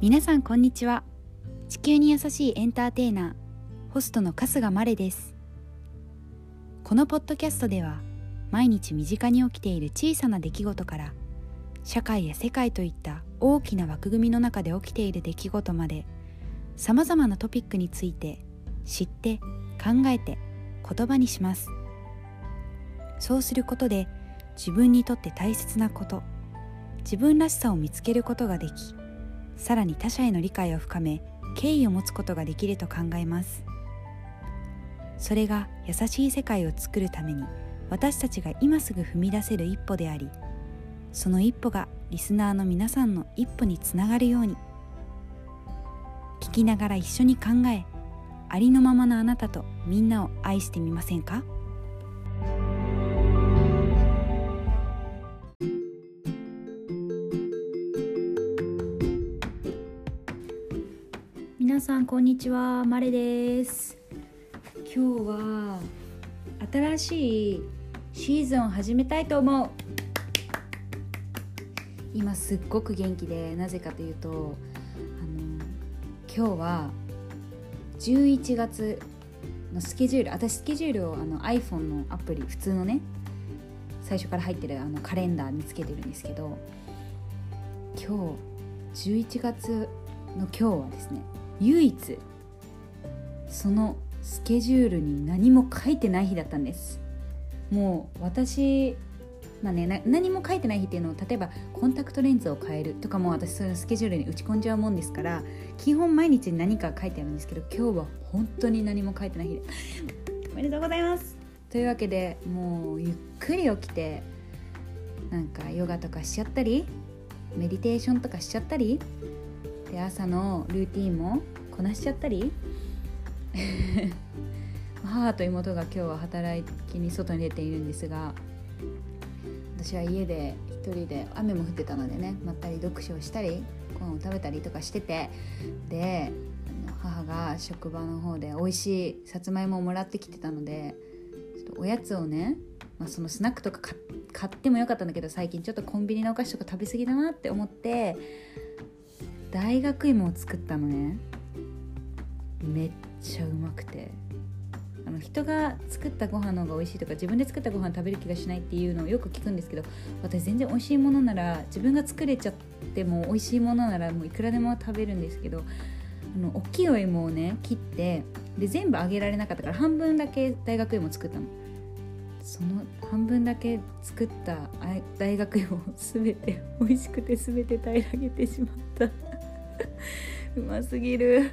皆さんこんにちは。地球に優しいエンターテイナーホストの春日まれです。このポッドキャストでは毎日身近に起きている小さな出来事から社会や世界といった大きな枠組みの中で起きている出来事までさまざまなトピックについて知って考えて言葉にします。そうすることで自分にとって大切なこと自分らしさを見つけることができさらに他者への理解を深め敬意を持つことができると考えます。それが優しい世界を作るために私たちが今すぐ踏み出せる一歩でありその一歩がリスナーの皆さんの一歩につながるように聞きながら一緒に考えありのままのあなたとみんなを愛してみませんか？こんにちは。マレです。今日は新しいシーズンを始めたいと思う。今すっごく元気でなぜかというとあの今日は11月のスケジュール私スケジュールをあの iPhone のアプリ普通のね最初から入ってるあのカレンダー見つけてるんですけど今日11月の今日はですね唯一そのスケジュールに何も書いてない日だったんです。もう私まあね、何も書いてない日っていうのを例えばコンタクトレンズを変えるとかも私そういうスケジュールに打ち込んじゃうもんですから基本毎日何か書いてあるんですけど今日は本当に何も書いてない日。で おめでとうございます。というわけでもうゆっくり起きてなんかヨガとかしちゃったりメディテーションとかしちゃったりで朝のルーティンもこなしちゃったり？母と妹が今日は働きに外に出ているんですが私は家で一人で雨も降ってたのでねまったり読書をしたりご飯を食べたりとかしててで母が職場の方で美味しいさつまいもをもらってきてたのでちょっとおやつをね、まあ、そのスナックとか買ってもよかったんだけど最近ちょっとコンビニのお菓子とか食べ過ぎだなって思って大学芋を作ったのね。めっちゃうまくて。あの人が作ったご飯の方が美味しいとか自分で作ったご飯食べる気がしないっていうのをよく聞くんですけど私全然美味しいものなら自分が作れちゃっても美味しいものならもういくらでも食べるんですけどあの大きいお芋をね切ってで全部あげられなかったから半分だけ大学芋作ったの。その半分だけ作った大学芋を全て美味しくて全て平らげてしまった。うますぎる。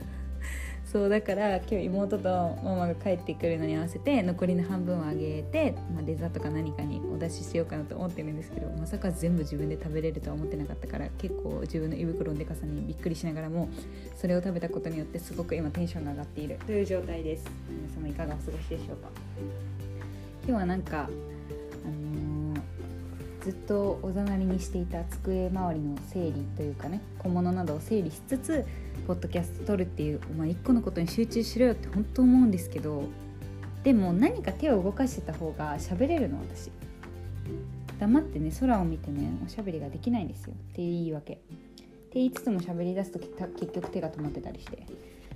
そうだから今日妹とママが帰ってくるのに合わせて残りの半分をあげて、まあ、デザートか何かにお出ししようかなと思ってるんですけどまさか全部自分で食べれるとは思ってなかったから結構自分の胃袋のでかさにびっくりしながらもそれを食べたことによってすごく今テンションが上がっているという状態です。皆様いかがお過ごしでしょうか？今日はなんかあのー、ずっとおざなりにしていた机周りの整理というかね小物などを整理しつつポッドキャスト撮るっていう、まあ、一個のことに集中しろよって本当思うんですけどでも何か手を動かしてた方が喋れるの私。黙ってね空を見てねおしゃべりができないんですよ。って言い訳。って言いつつも喋り出すと結局手が止まってたりして。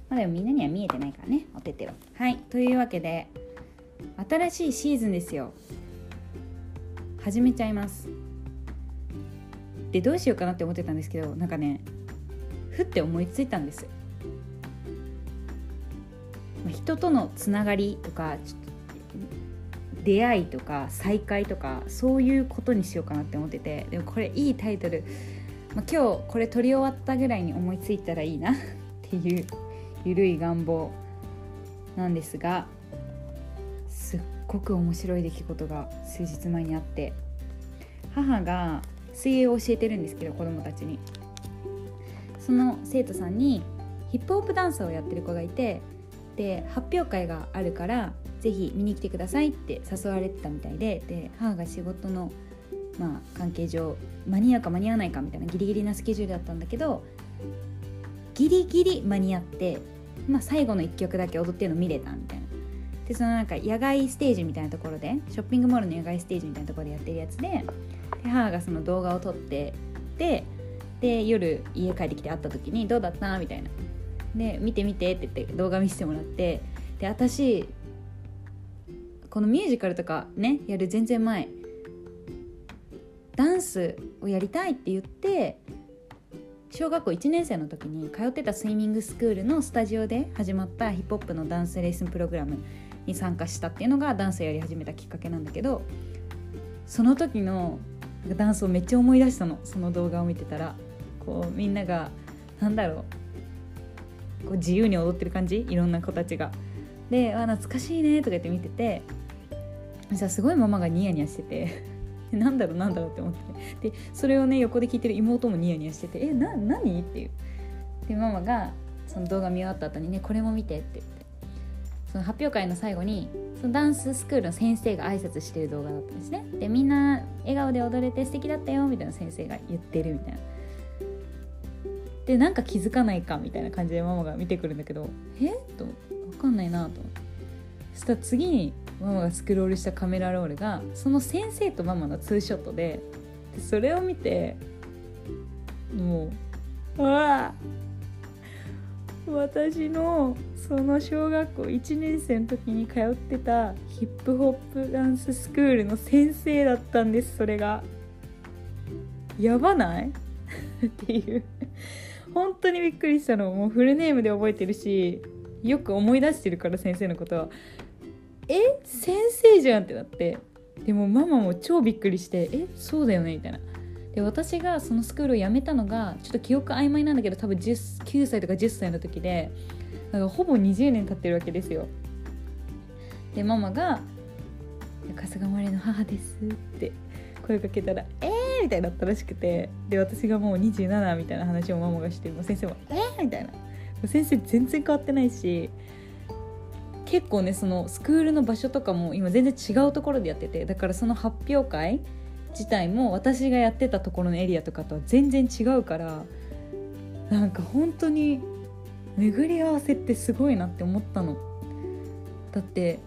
まあでもみんなには見えてないからねお手手は。はい。というわけで新しいシーズンですよ。始めちゃいます。でどうしようかなって思ってたんですけどなんかねふって思いついたんです。人とのつながりとか出会いとか再会とかそういうことにしようかなって思っててでもこれいいタイトル、まあ、今日これ撮り終わったぐらいに思いついたらいいなっていうゆるい願望なんですがごく面白い出来事が数日前にあって母が水泳を教えてるんですけど子供たちにその生徒さんにヒップホップダンサーをやってる子がいてで発表会があるからぜひ見に来てくださいって誘われてたみたいでで母が仕事の、まあ、関係上間に合うか間に合わないかみたいなギリギリなスケジュールだったんだけどギリギリ間に合って、まあ、最後の1曲だけ踊ってるの見れたみたいな。でそのなんか野外ステージみたいなところでショッピングモールの野外ステージみたいなところでやってるやつでで母がその動画を撮ってでで夜家帰ってきて会った時に「どうだった?」みたいなで「見て見て」って言って動画見せてもらってで私このミュージカルとかねやる全然前ダンスをやりたいって言って小学校1年生の時に通ってたスイミングスクールのスタジオで始まったヒップホップのダンスレッスンプログラムに参加したっていうのがダンスやり始めたきっかけなんだけどその時のダンスをめっちゃ思い出したの。その動画を見てたらこうみんながなんだろう。こう自由に踊ってる感じ？いろんな子たちが。で「あ懐かしいね」とか言って見ててじゃすごいママがニヤニヤしててなんだろう？なんだろう？って思って。でそれをね横で聞いてる妹もニヤニヤしてて「えな何?」っていう。でママがその動画見終わった後にね「これも見て」って言って。その発表会の最後にそのダンススクールの先生が挨拶してる動画だったんですね。でみんな笑顔で踊れて素敵だったよみたいな先生が言ってるみたいな。でなんか気づかないかみたいな感じでママが見てくるんだけどえと分かんないなと思って。そしたら次にママがスクロールしたカメラロールがその先生とママのツーショットででそれを見てもうああ私のその小学校1年生の時に通ってたヒップホップダンススクールの先生だったんですそれが。やばない？っていう。本当にびっくりしたの。もうフルネームで覚えてるしよく思い出してるから先生のことは。え？先生じゃんってなって。でもママも超びっくりしてえ？そうだよね？みたいな。で私がそのスクールを辞めたのがちょっと記憶曖昧なんだけど多分9歳とか10歳の時でだからほぼ20年経ってるわけですよでママが「春日まりの母です」って声かけたら「えー!」みたいになったらしくてで私がもう27みたいな話をママがしても先生も「えー!」みたいな先生全然変わってないし結構ねそのスクールの場所とかも今全然違うところでやっててだからその発表会自体も私がやってたところのエリアとかとは全然違うからなんか本当に巡り合わせってすごいなって思ったの。だって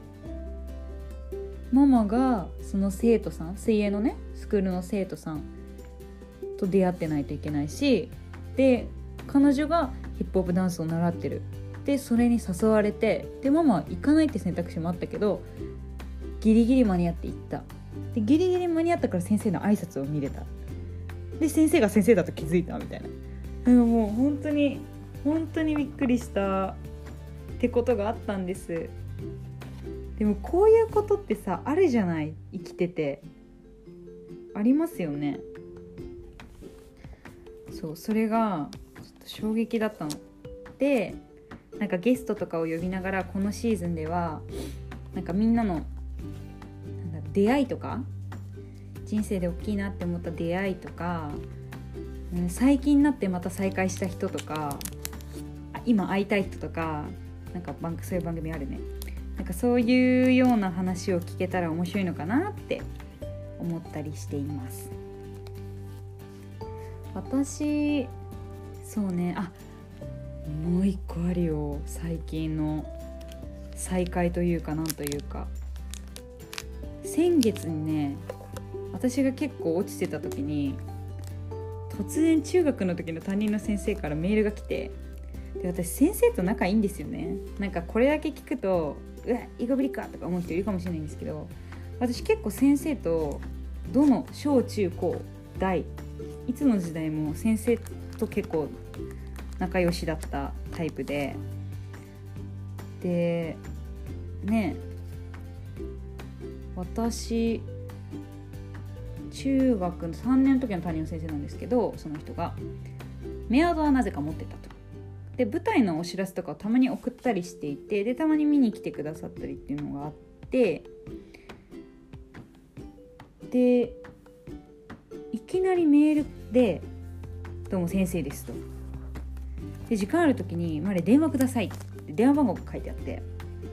ママがその生徒さん水泳のねスクールの生徒さんと出会ってないといけないしで彼女がヒップホップダンスを習ってるでそれに誘われてでママは行かないって選択肢もあったけどギリギリ間に合って行ったでギリギリ間に合ったから先生の挨拶を見れた。で先生が先生だと気づいたみたいな。なんもう本当に本当にびっくりした。ってことがあったんです。でもこういうことってさあるじゃない。生きてて。ありますよね。そうそれがちょっと衝撃だったの。でなんかゲストとかを呼びながらこのシーズンではなんかみんなの出会いとか人生で大きいなって思った出会いとか、うん、最近になってまた再会した人とか今会いたい人とかなんかそういう番組あるね。なんかそういうような話を聞けたら面白いのかなって思ったりしています。私そうねあもう一個あるよ。最近の再会というかなんというか。先月にね私が結構落ちてた時に突然中学の時の担任の先生からメールが来てで私先生と仲いいんですよね。なんかこれだけ聞くとうわイゴブリかとか思う人いるかもしれないんですけど私結構先生とどの小中高大いつの時代も先生と結構仲良しだったタイプででね私中学の3年の時の担任の先生なんですけどその人がメアドはなぜか持ってたと。で舞台のお知らせとかをたまに送ったりしていてでたまに見に来てくださったりっていうのがあってでいきなりメールで「どうも先生です」と。で時間ある時に「まで電話ください」って電話番号が書いてあって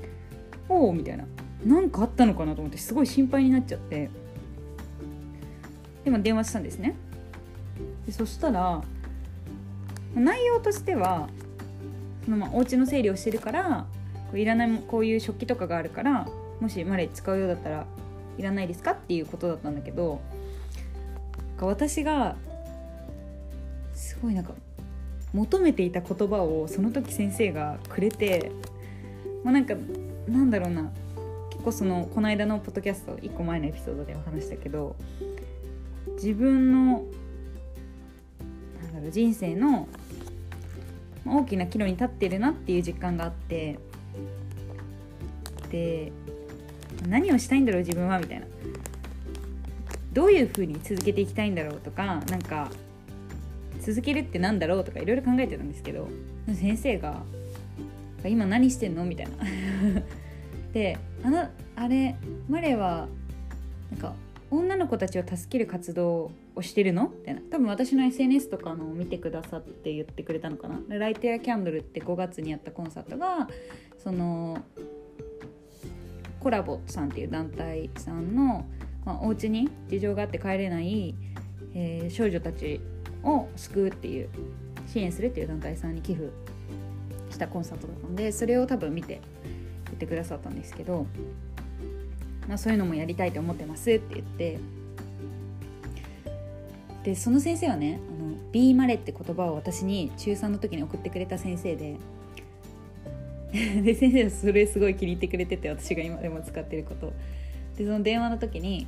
「おお」みたいな何かあったのかなと思ってすごい心配になっちゃって。でも電話したんですね。でそしたら内容としてはそのまあお家の整理をしてるからこういらないこういう食器とかがあるからもしマレー使うようだったらいらないですかっていうことだったんだけど私がすごいなんか求めていた言葉をその時先生がくれて、まあ、なんかなんだろうな。結構そのこの間のポッドキャスト1個前のエピソードでお話したけど自分のなんだろう人生の大きな岐路に立ってるなっていう実感があってで何をしたいんだろう自分はみたいなどういうふうに続けていきたいんだろうとかなんか続けるってなんだろうとかいろいろ考えてたんですけど先生が「今何してんの?」みたいな であのあれマレーはなんか女の子たちを助ける活動をしてるの？みたいな。多分私の SNS とかのを見てくださって言ってくれたのかな。ライトやキャンドルって5月にやったコンサートがそのコラボさんっていう団体さんの、まあ、お家に事情があって帰れない、えー、少女たちを救うっていう支援するっていう団体さんに寄付したコンサートだったんでそれを多分見て言ってくださったんですけど、まあ、そういうのもやりたいと思ってますって言ってでその先生はね「あのビーマレ」って言葉を私に中3の時に送ってくれた先生で で先生はそれすごい気に入ってくれてて私が今でも使ってること。でその電話の時に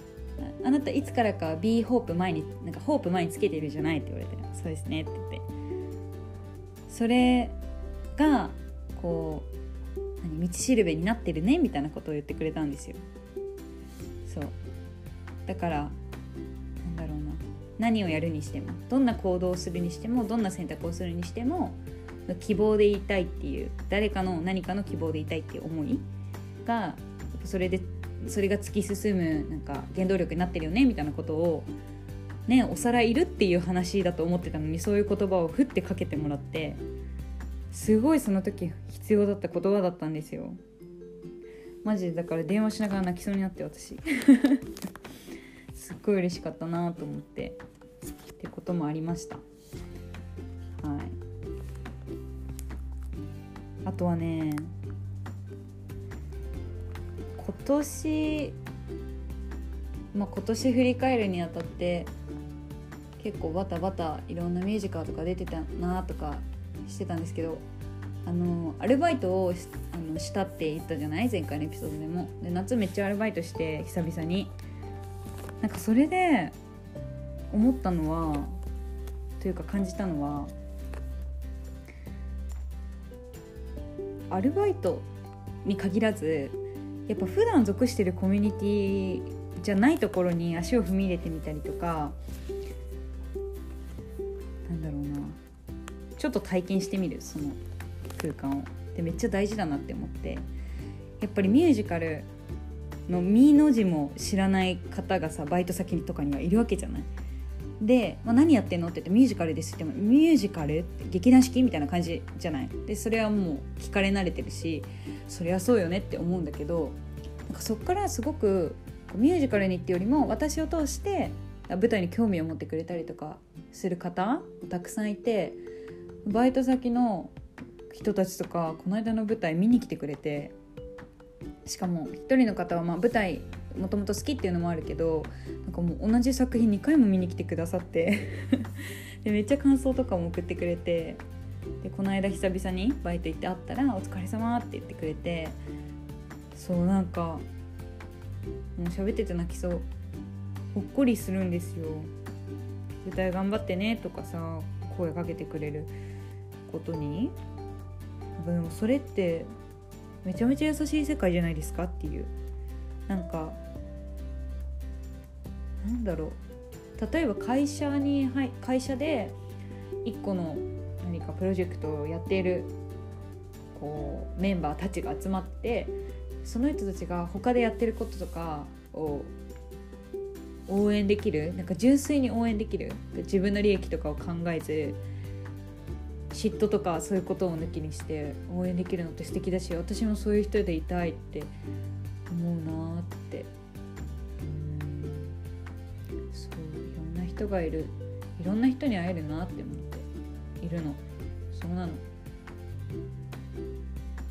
「あなたいつからか B ホープ前になんかホープ前につけてるじゃない」って言われて「そうですね」って言って。それがこう何道しるべになってるねみたいなことを言ってくれたんですよ。そう。だからなんだろうな。何をやるにしてもどんな行動をするにしてもどんな選択をするにしても希望でいたいっていう誰かの何かの希望でいたいっていう思いがそれでそれが突き進むなんか原動力になってるよねみたいなことをねおさらいるっていう話だと思ってたのにそういう言葉をふってかけてもらってすごいその時必要だった言葉だったんですよ。マジでだから電話しながら泣きそうになって私。すっごい嬉しかったなと思って。ってこともありました。はい。あとはね今年まあ今年振り返るにあたって結構バタバタいろんなミュージカルとか出てたなとかしてたんですけどあのアルバイトをあのしたって言ったじゃない？前回のエピソードでも。で夏めっちゃアルバイトして久々に。なんかそれで思ったのはというか感じたのはアルバイトに限らずやっぱ普段属してるコミュニティじゃないところに足を踏み入れてみたりとかちょっと体験してみるその空間を。でめっちゃ大事だなって思って。やっぱりミュージカルの「み」の字も知らない方がさバイト先とかにはいるわけじゃない。で、まあ、何やってんのって言ってミュージカルですって言ってもミュージカルって劇団四季みたいな感じじゃない。でそれはもう聞かれ慣れてるしそりゃそうよねって思うんだけどなんかそっからすごくミュージカルにってよりも私を通して舞台に興味を持ってくれたりとかする方たくさんいてバイト先の人たちとかこの間の舞台見に来てくれてしかも一人の方はま舞台もともと好きっていうのもあるけどなんかもう同じ作品2回も見に来てくださって でめっちゃ感想とかも送ってくれてでこの間久々にバイト行って会ったら「お疲れ様って言ってくれてそうなんかもう喋ってて泣きそう。ほっこりするんですよ。舞台頑張ってねとかさ。声かけてくれることにでもそれってめちゃめちゃ優しい世界じゃないですかっていう。なんかなんだろう。例えば会社に、はい、会社で1個の何かプロジェクトをやっているこうメンバーたちが集まってその人たちが他でやってることとかを応援できる？なんか純粋に応援できる？自分の利益とかを考えず嫉妬とかそういうことを抜きにして応援できるのって素敵だし私もそういう人でいたいって思うなって。うん。そういろんな人がいる。いろんな人に会えるなって思って。いるの。そうなの。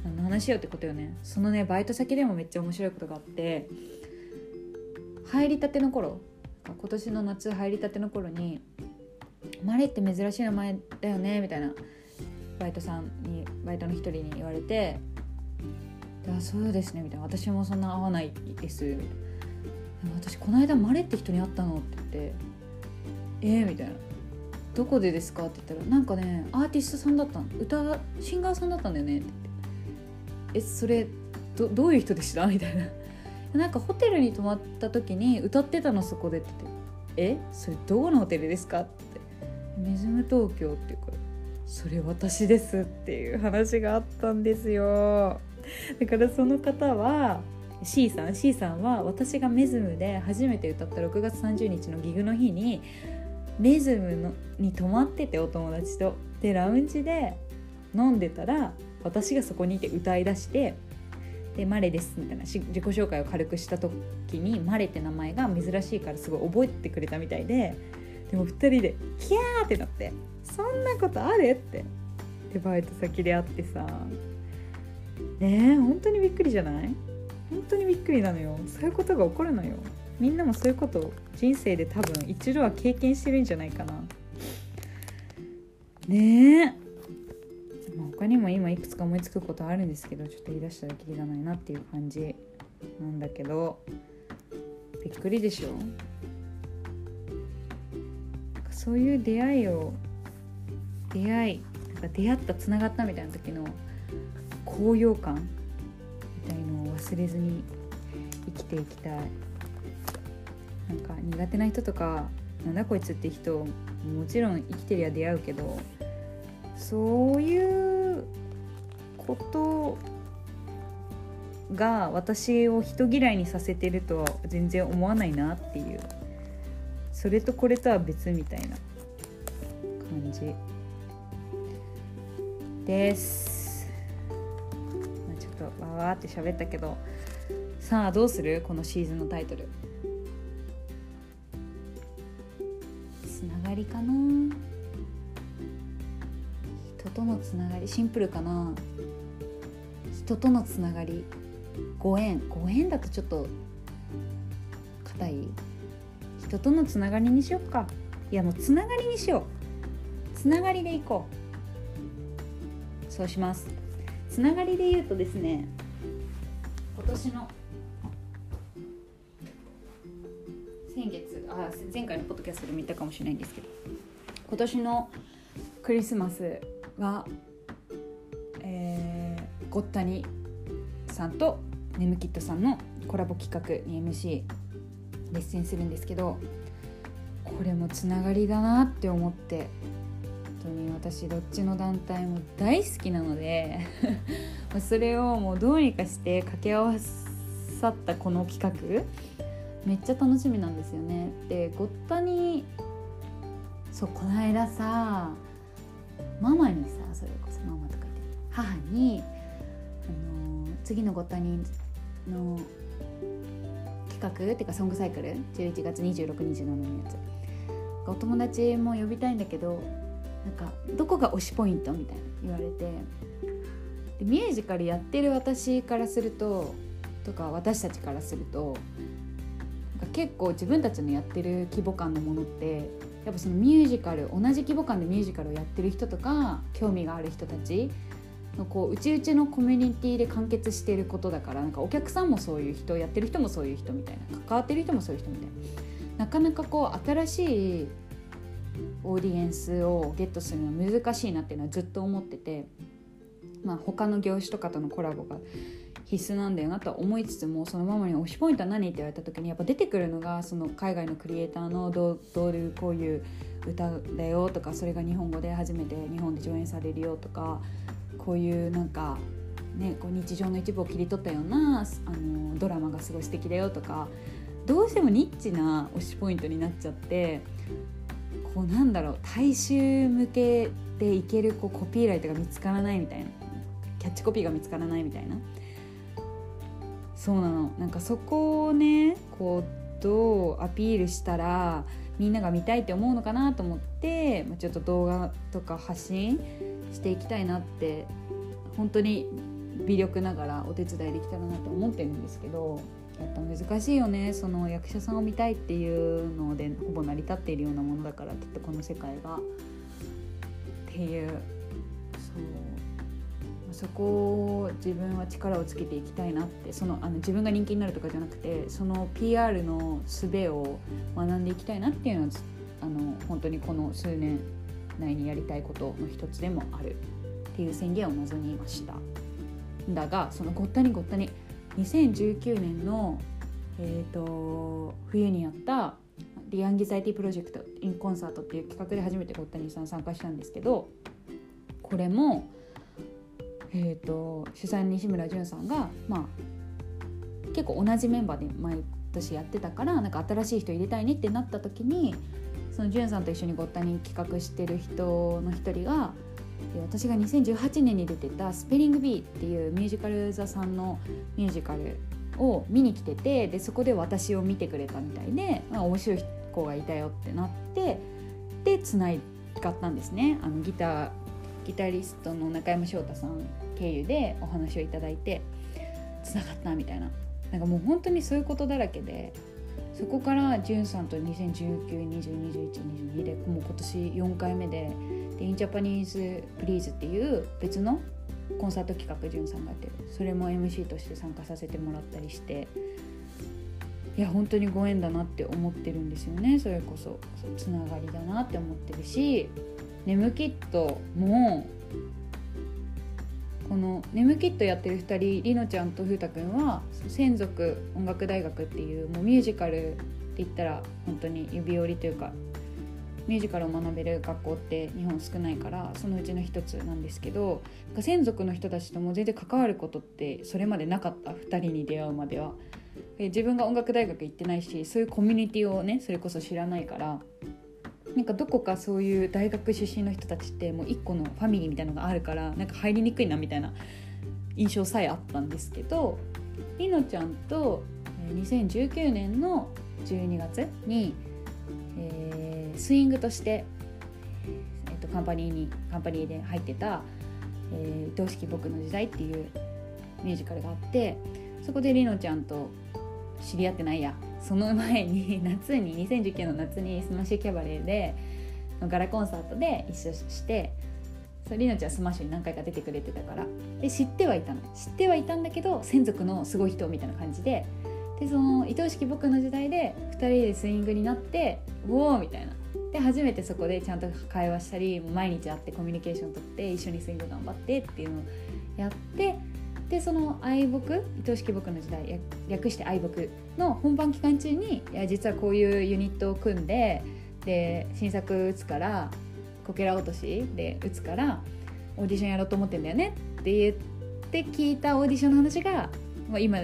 何の話よってことよね。そのねバイト先でもめっちゃ面白いことがあって入りたての頃今年の夏入りたての頃に「マレって珍しい名前だよね」みたいなバイトさんにバイトの一人に言われて「あそうですね」みたいな「私もそんな合わないです」でも私この間マレって人に会ったのって言って「えー?」みたいな「どこでですか?」って言ったら「なんかねアーティストさんだったの歌シンガーさんだったんだよね」って言って「えそれどどういう人でした?」みたいな。なんかホテルに泊まった時に歌ってたのそこでって「え？それどこのホテルですか?」って「メズム東京」っていうから「それ私です」っていう話があったんですよ。だからその方は C さん C さんは私がメズムで初めて歌った6月30日のギグの日にメズムのに泊まっててお友達と。でラウンジで飲んでたら私がそこにいて歌いだしてでマレですみたいな自己紹介を軽くした時にマレって名前が珍しいからすごい覚えてくれたみたいででも2人で「ヒャー!」ってなって「そんなことある?」ってでバイト先で会ってさねえ本当にびっくりじゃない本当にびっくりなのよそういうことが起こるのよみんなもそういうこと人生で多分一度は経験してるんじゃないかなねえ他にも今いくつか思いつくことあるんですけどちょっと言い出したらきりがないなっていう感じなんだけどびっくりでしょ？そういう出会いを出会いなんか出会ったつながったみたいな時の高揚感みたいのを忘れずに生きていきたい。なんか苦手な人とかなんだこいつって人もちろん生きてりゃ出会うけどそういうことが私を人嫌いにさせてるとは全然思わないなっていう。それとこれとは別みたいな。感じ。です、まあ、ちょっとわーって喋ったけど。さあどうする？このシーズンのタイトル。つながりかな？とのつながりシンプルかな。人とのつながり。ご縁。ご縁だとちょっと硬い。人とのつながりにしよっか。いやもうつながりにしよう。つながりでいこう。そうします。つながりで言うとですね今年の先月あ前回のポッドキャストでも言ったかもしれないんですけど今年のクリスマスは、えー、ゴッタニさんとネムキットさんのコラボ企画に MC レッスンするんですけどこれもつながりだなって思って本当に私どっちの団体も大好きなので それをもうどうにかして掛け合わさったこの企画めっちゃ楽しみなんですよね。でゴッタにそうこの間さママにさそれこそママとか言って母に、あのー次のゴッタニの企画っていうかソングサイクル11月26日のやつ。お友達も呼びたいんだけどなんかどこが推しポイントみたいな言われてでミュージカルやってる私からするととか私たちからするとなんか結構自分たちのやってる規模感のものってやっぱそのミュージカル同じ規模感でミュージカルをやってる人とか興味がある人たちのこううちうちのコミュニティで完結していることだからなんかお客さんもそういう人やってる人もそういう人みたいな関わってる人もそういう人みたいな。なかなかこう新しいオーディエンスをゲットするのは難しいなっていうのはずっと思ってて、まあ、他の業種とかとのコラボが必須なんだよなとは思いつつもそのママに推しポイントは何って言われた時にやっぱ出てくるのがその海外のクリエイターのどういうこういう歌だよとかそれが日本語で初めて日本で上演されるよとかこういうなんか、ね、こう日常の一部を切り取ったようなあのドラマがすごい素敵だよとかどうしてもニッチな推しポイントになっちゃってこうなんだろう大衆向けでいけるこうコピーライトが見つからないみたいなキャッチコピーが見つからないみたいなそうなの。なんかそこをねこうどうアピールしたらみんなが見たいって思うのかなと思ってちょっと動画とか発信していきたいなって本当に微力ながらお手伝いできたらなと思ってるんですけどやっぱ難しいよねその役者さんを見たいっていうのでほぼ成り立っているようなものだからきっとこの世界が。っていうそう。そこを自分は力をつけていきたいなってそのあの自分が人気になるとかじゃなくてその PR の術を学んでいきたいなっていうのはあの本当にこの数年内にやりたいことの一つでもあるっていう宣言を望みました。だがそのごったにごったに2019年の、えーと、冬にやった「リアンギザイティプロジェクト・イン・コンサート」っていう企画で初めてごったにさん参加したんですけどこれも、えーと、主催の西村淳さんが、まあ、結構同じメンバーで毎年やってたからなんか新しい人入れたいねってなった時にその淳さんと一緒にごったに企画してる人の一人が私が2018年に出てた「スペリングビー」っていうミュージカル座さんのミュージカルを見に来ててでそこで私を見てくれたみたいで、まあ、面白い子がいたよってなってでつないがったんですね。あのギターギタリストの中山翔太さん経由でお話をいただいてつながったみたいな。なんかもう本当にそういうことだらけでそこからじゅんさんと2019202122でもう今年4回目でで In Japanese Please っていう別のコンサート企画じゅんさんがやってる。それも MC として参加させてもらったりしていや本当にご縁だなって思ってるんですよね。それこそつながりだなって思ってるし「ネムキット」もこの「ネムキット」やってる2人りのちゃんとふうたくんは専属音楽大学っていうもうミュージカルって言ったら本当に指折りというかミュージカルを学べる学校って日本少ないからそのうちの一つなんですけど専属の人たちとも全然関わることってそれまでなかった2人に出会うまでは。自分が音楽大学行ってないしそういうコミュニティをねそれこそ知らないからなんかどこかそういう大学出身の人たちってもう一個のファミリーみたいなのがあるからなんか入りにくいなみたいな印象さえあったんですけどりのちゃんと2019年の12月にえー、スイングとして、えーと、カンパニーにカンパニーで入ってた「えー、愛しき僕の時代」っていうミュージカルがあってそこでりのちゃんと知り合ってないや。その前に 夏に2019年の夏にスマッシュキャバレーでガラコンサートで一緒してそうりのちゃんスマッシュに何回か出てくれてたから。で知ってはいたの。知ってはいたんだけど専属のすごい人みたいな感じで。でその愛おしき僕の時代で2人でスイングになってうおーみたいな。で初めてそこでちゃんと会話したり毎日会ってコミュニケーション取って一緒にスイング頑張ってっていうのをやってでその愛僕愛しき僕の時代略して愛僕の本番期間中にいや実はこういうユニットを組んでで新作打つからこけら落としで打つからオーディションやろうと思ってんだよねって言って聞いたオーディションの話が、まあ、今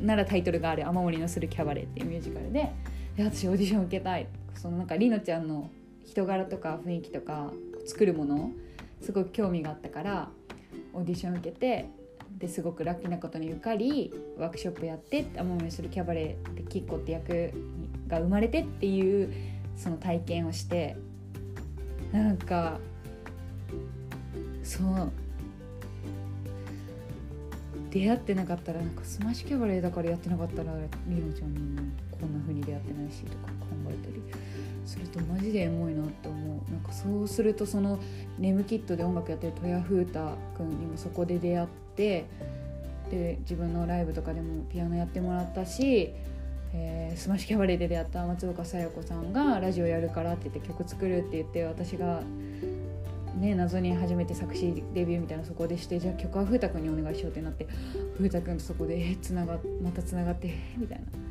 ならタイトルがある「雨漏りのするキャバレー」っていうミュージカルでで私オーディション受けたい。そのなんかりのちゃんの人柄とか雰囲気とか作るものすごく興味があったからオーディション受けてですごくラッキーなことに受かりワークショップやって雨漏りするキャバレーでキッコって役が生まれてっていうその体験をしてなんかそう。出会ってなかったらなんかスマッシュキャバレーだからやってなかったらりのちゃんにもこんな風に出会ってないしとか考えたり。するとマジでエモいなって思う。なんかそうするとそのネムキットで音楽やってる戸谷風太くんにもそこで出会ってで自分のライブとかでもピアノやってもらったし、えー、スマッシュキャバレーで出会った松岡紗代子さんがラジオやるからって言って曲作るって言って私がね、謎に初めて作詞デビューみたいなそこでしてじゃあ曲は風太くんにお願いしようってなって風太くんとそこでつながまたつながってみたいな。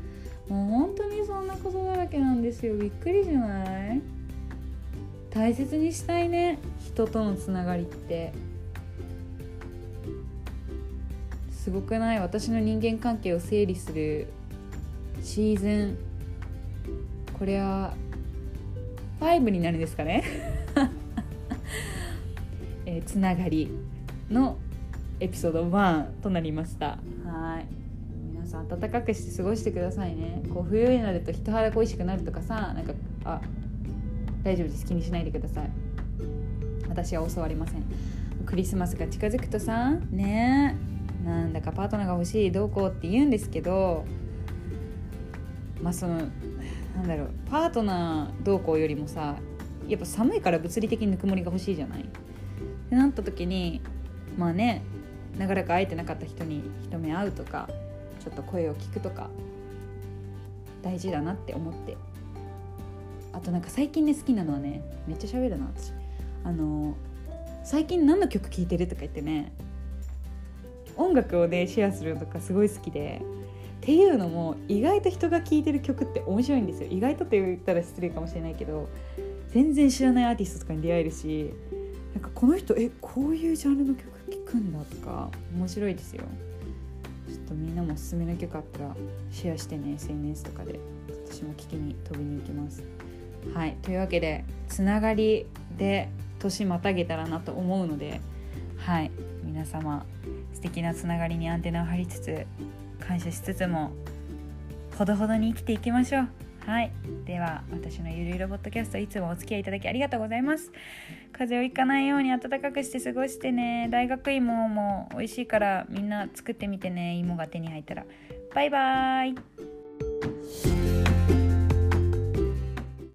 もう本当にそんなことだらけなんですよ。びっくりじゃない？大切にしたいね。人とのつながりって。すごくない？私の人間関係を整理するシーズン。これは5になるんですかね？えー、つながりのエピソード1となりました。はい。さ暖かくして過ごしてくださいね。こう冬になると人肌恋しくなるとかさなんかあ大丈夫です。気にしないでください。私は襲われません。クリスマスが近づくとさねなんだかパートナーが欲しいどうこうって言うんですけどまあそのなんだろうパートナーどうこうよりもさやっぱ寒いから物理的にぬくもりが欲しいじゃない？ってなった時にまあねなかなか会えてなかった人に一目会うとかちょっと声を聞くとか大事だなって思って。あとなんか最近ね好きなのはねめっちゃ喋るな私。あの最近何の曲聴いてるとか言ってね音楽をねシェアするとかすごい好きでっていうのも意外と人が聴いてる曲って面白いんですよ。意外とって言ったら失礼かもしれないけど全然知らないアーティストとかに出会えるしなんかこの人えこういうジャンルの曲聴くんだとか面白いですよ。ちょっとみんなもおすすめの曲あったらシェアしてね SNS とかで私も聞きに飛びに行きます。はいというわけでつながりで年またげたらなと思うのではい皆様素敵なつながりにアンテナを張りつつ感謝しつつもほどほどに生きていきましょう。はい。では私のゆるゆるボットキャストいつもお付き合いいただきありがとうございます。風邪をひかないように暖かくして過ごしてね。大学芋も美味しいからみんな作ってみてね。芋が手に入ったら。バイバーイ。